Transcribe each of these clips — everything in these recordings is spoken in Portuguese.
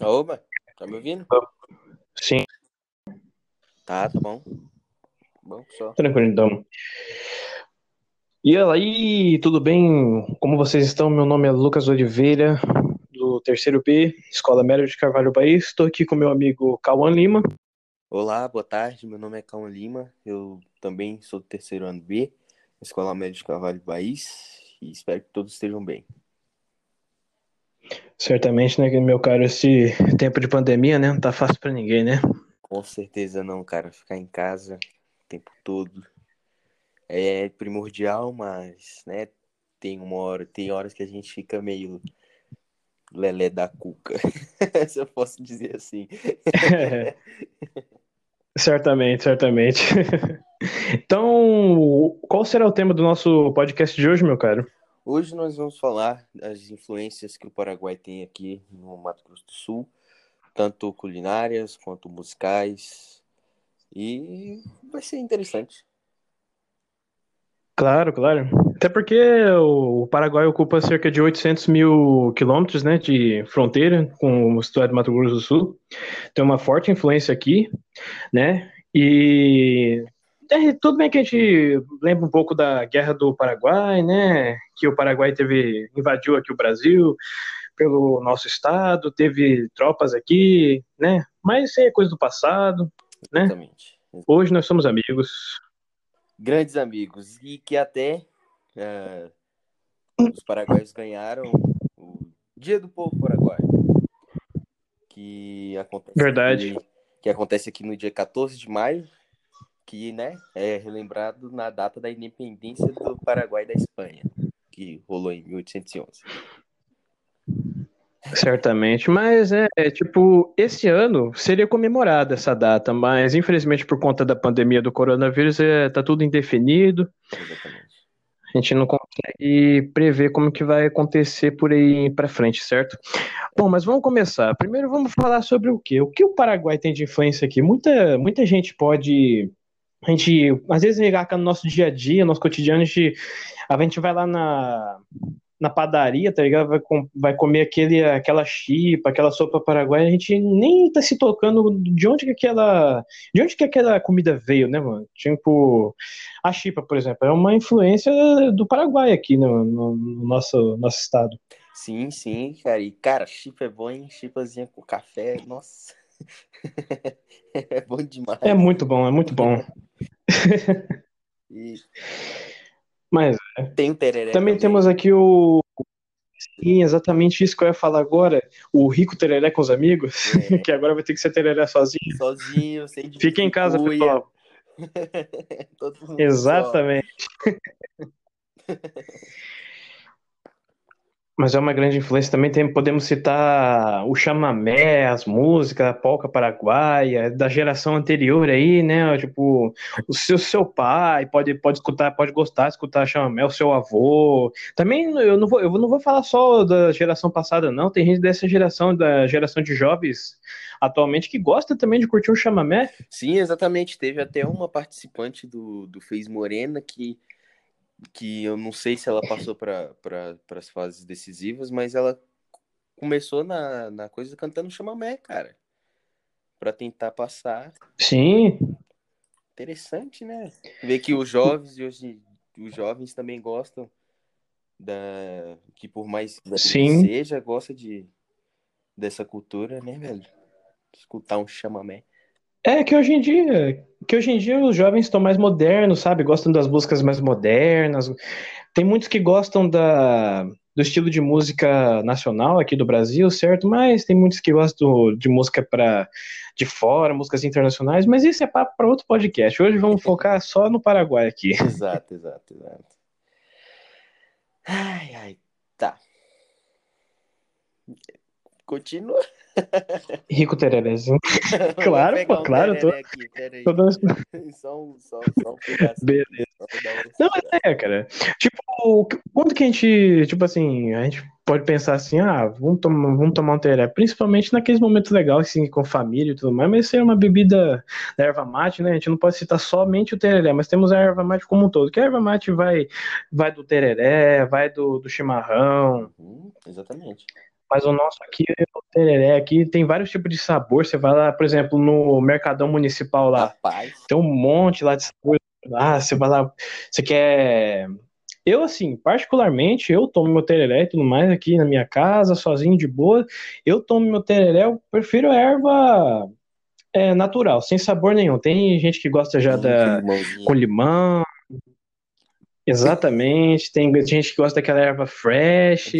Oba, tá me ouvindo? Sim, Tá, tá bom. Bom, só. tranquilo então. E aí, tudo bem? Como vocês estão? Meu nome é Lucas Oliveira, do terceiro B, Escola Média de Carvalho País. Estou aqui com meu amigo Cauã Lima. Olá, boa tarde. Meu nome é Cauã Lima. Eu também sou do terceiro ano B, Escola Média de Carvalho País. E espero que todos estejam bem. Certamente, né, meu caro, esse tempo de pandemia, né, não tá fácil pra ninguém, né? Com certeza não, cara. Ficar em casa o tempo todo é primordial, mas, né, tem uma hora, tem horas que a gente fica meio lelé da cuca, se eu posso dizer assim. Certamente, certamente. Então, qual será o tema do nosso podcast de hoje, meu caro? Hoje nós vamos falar das influências que o Paraguai tem aqui no Mato Grosso do Sul, tanto culinárias quanto musicais, e vai ser interessante. Claro, claro. Até porque o Paraguai ocupa cerca de 800 mil quilômetros, né, de fronteira com o estado de Mato Grosso do Sul. Tem uma forte influência aqui, né? E tudo bem que a gente lembra um pouco da Guerra do Paraguai, né? Que o Paraguai teve invadiu aqui o Brasil pelo nosso estado, teve tropas aqui, né? Mas isso aí é coisa do passado. Né? Exatamente. Hoje nós somos amigos. Grandes amigos, e que até eh, os paraguaios ganharam o Dia do Povo Paraguaio, que acontece Verdade. aqui- que acontece aqui no dia 14 de maio, que né, é relembrado na data da independência do Paraguai da Espanha, que rolou em 1811. Certamente, mas é, é, tipo, esse ano seria comemorada essa data, mas infelizmente por conta da pandemia do coronavírus é, tá tudo indefinido, Exatamente. a gente não consegue prever como que vai acontecer por aí pra frente, certo? Bom, mas vamos começar. Primeiro vamos falar sobre o quê? O que o Paraguai tem de influência aqui? Muita, muita gente pode, a gente, às vezes ligar no nosso dia a dia, nosso cotidiano, a gente, a gente vai lá na na padaria, tá ligado? Vai, com- vai comer aquele, aquela chipa, aquela sopa paraguaia, a gente nem tá se tocando de onde que aquela, de onde que aquela comida veio, né, mano? Tipo, a chipa, por exemplo, é uma influência do Paraguai aqui no, no- no nosso, nosso estado. Sim, sim, cara. E, cara, chipa é bom, hein? Chipazinha com café, nossa. É bom demais. É muito bom, é muito bom. E Mas tem o tereré também temos aqui o Sim, exatamente isso que eu ia falar agora. O rico tereré com os amigos, É. que agora vai ter que ser tereré sozinho. sozinho, sem Fica em casa, cuia. pessoal. Exatamente. Mas é uma grande influência também. Tem, podemos citar o chamamé, as músicas, a polca paraguaia, da geração anterior aí, né? Tipo, o seu, seu pai pode, pode escutar, pode gostar de escutar chamamé, o seu avô. Também eu não vou, eu não vou falar só da geração passada, não. Tem gente dessa geração, da geração de jovens atualmente, que gosta também de curtir um chamamé. Sim, exatamente. Teve até uma participante do, do Fez Morena que, que eu não sei se ela passou para pra, as fases decisivas, mas ela começou na, na coisa cantando chamamé, cara. Pra tentar passar. Sim, Interessante, né? Ver que os jovens e hoje os jovens também gostam da que por mais que seja, gosta de dessa cultura, né, velho? Escutar um chamamé. É que hoje em dia, que hoje em dia os jovens estão mais modernos, sabe? Gostam das músicas mais modernas. Tem muitos que gostam da, do estilo de música nacional aqui do Brasil, certo? Mas tem muitos que gostam de música para de fora, músicas internacionais. Mas isso é papo para outro podcast. Hoje vamos focar só no Paraguai aqui. Exato, exato, exato. Ai, ai, tá. Continua. Rico Tererezinho. Claro, pô, um claro, tô- aqui. Tô dando- Só um, só, só um pedaço. Beleza. Não, mas é, cara. Tipo, quando que a gente, tipo assim, a gente pode pensar assim, ah, vamos tomar, vamos tomar um tereré, principalmente naqueles momentos legais, assim, com família e tudo mais, mas isso é uma bebida da erva mate, né? A gente não pode citar somente o tereré, mas temos a erva mate como um todo, que a erva mate vai, vai do tereré, vai do, do chimarrão, Uhum, exatamente. Mas o nosso aqui, o tereré aqui, tem vários tipos de sabor. Você vai lá, por exemplo, no Mercadão Municipal lá. Rapaz. Tem um monte lá de sabor. Ah, você vai lá, você quer. Eu, assim, particularmente, eu tomo meu tereré e tudo mais aqui na minha casa, sozinho, de boa. Eu tomo meu tereré, eu prefiro erva é, natural, sem sabor nenhum. Tem gente que gosta já Hum, da com limão. Exatamente. Tem gente que gosta daquela erva fresh.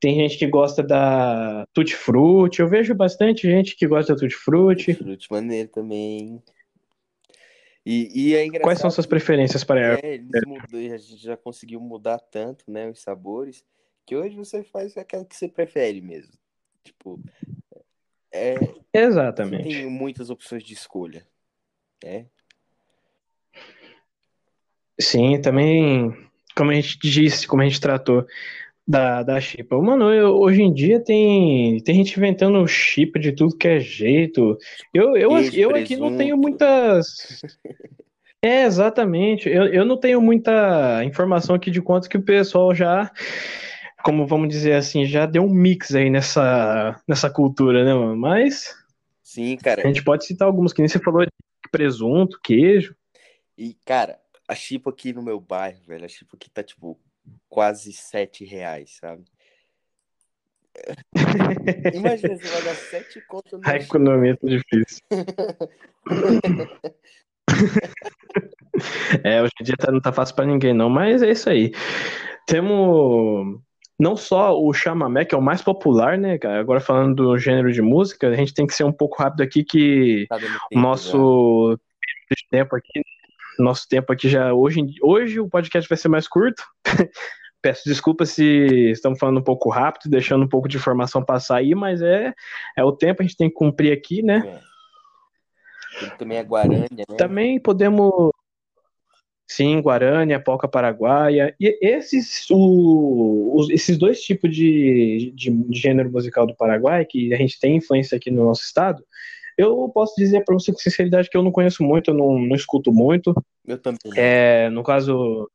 Tem gente que gosta da tutti frutti. Eu vejo bastante gente que gosta da tutti frutti. Fruto maneiro também. E, e é engraçado. Quais são suas preferências para a erva? É, mudou, a gente já conseguiu mudar tanto, né, os sabores, que hoje você faz aquela que você prefere mesmo. Tipo, é, Exatamente. tem muitas opções de escolha, né? Sim, também, como a gente disse, como a gente tratou da, da chipa. Mano, eu- hoje em dia tem, tem gente inventando chip de tudo que é jeito. Eu, eu, eu aqui não tenho muitas. É, exatamente. Eu, eu não tenho muita informação aqui de quanto que o pessoal já, como vamos dizer assim, já deu um mix aí nessa, nessa cultura, né, mano? Mas Sim, a cara. gente pode citar alguns, que nem você falou de presunto, queijo. E, cara, a chipa aqui no meu bairro, velho, a chipa aqui tá, tipo, quase sete reais, sabe? Imagina, você vai dar sete contas A numa economia tá difícil. É, hoje em dia tá- não tá fácil pra ninguém, não, mas é isso aí. Temos não só o chamamé, que é o mais popular, né, cara? Agora falando do gênero de música, a gente tem que ser um pouco rápido aqui, que Tá o nosso tempo aqui, nosso tempo aqui já hoje, hoje o podcast vai ser mais curto. Peço desculpas se estamos falando um pouco rápido, deixando um pouco de informação passar aí, mas é, é o tempo, a gente tem que cumprir aqui, né? É. Também a Guarânia, né? Também podemos. Sim, Guarani, a Polca Paraguaia. E esses, o- os- esses dois tipos de, de, de gênero musical do Paraguai, que a gente tem influência aqui no nosso estado, eu posso dizer para você com sinceridade que eu não conheço muito, eu não, não escuto muito. Eu também. É, no caso,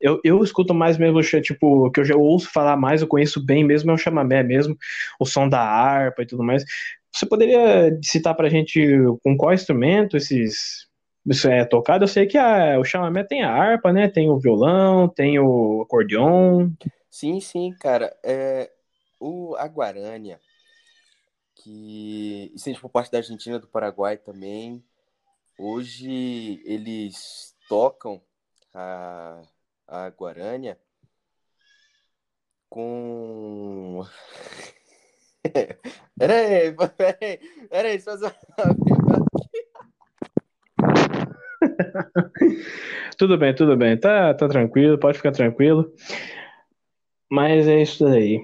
eu, eu escuto mais mesmo, tipo, que eu já ouço falar mais, eu conheço bem mesmo, é o chamamé mesmo, o som da harpa e tudo mais. Você poderia citar pra gente com qual instrumento esses isso é tocado? Eu sei que a, o chamamé tem a harpa, né? Tem o violão, tem o acordeon. Sim, sim, cara. É, o, a Guarânia, que estende por parte da Argentina, do Paraguai também, hoje eles tocam a, a Guarânia com. Peraí, peraí, peraí, só só- Tudo bem, tudo bem. Tá, tá tranquilo, pode ficar tranquilo. Mas é isso daí.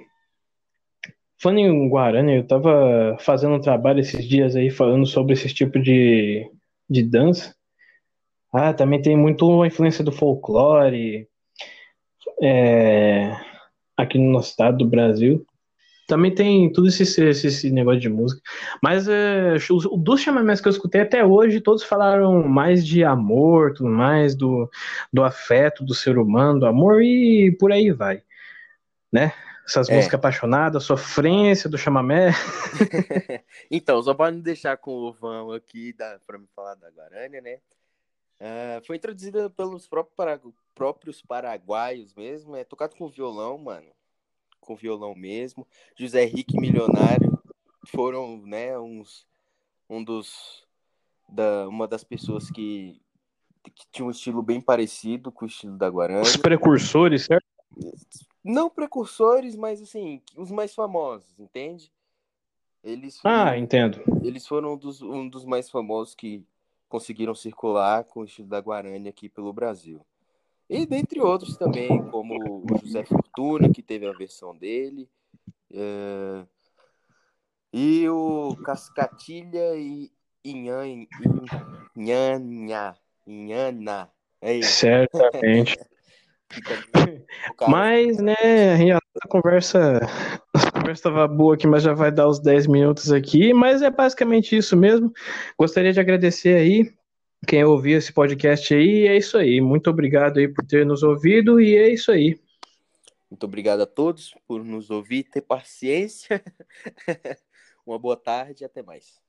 Falando em Guarani, eu tava fazendo um trabalho esses dias aí falando sobre esse tipo de, de dança. Ah, também tem muito a influência do folclore é, aqui no nosso estado do Brasil. Também tem tudo esse, esse, esse negócio de música. Mas é, os- dos chamamés que eu escutei até hoje, todos falaram mais de amor, tudo mais, do, do afeto do ser humano, do amor e por aí vai. Né? Essas É. músicas apaixonadas, sofrência do chamamé. Então, só para não deixar com o vão aqui para me falar da Guarânia, né? Ah, foi introduzida pelos próprios, para- próprios paraguaios mesmo, é tocado com violão, mano. Com violão mesmo. José Henrique Milionário foram, né, uns, um dos, da, uma das pessoas que, que tinha um estilo bem parecido com o estilo da Guarânia. Os precursores, certo? Não precursores, mas assim, os mais famosos, entende? Eles, Ah, entendo. eles foram um dos, um dos mais famosos que conseguiram circular com o estilo da Guarani aqui pelo Brasil. E dentre outros também, como o José Fortuna, que teve a versão dele, é, e o Cascatilha e Inhan- Inhanha, Inhana. É isso. Certamente. Mas, né, a conversa, a conversa tava boa aqui, mas já vai dar os 10 minutos aqui. Mas é basicamente isso mesmo. Gostaria de agradecer aí quem ouviu esse podcast aí. É isso aí. Muito obrigado aí por ter nos ouvido. E é isso aí. Muito obrigado a todos por nos ouvir, ter paciência. Uma boa tarde e até mais.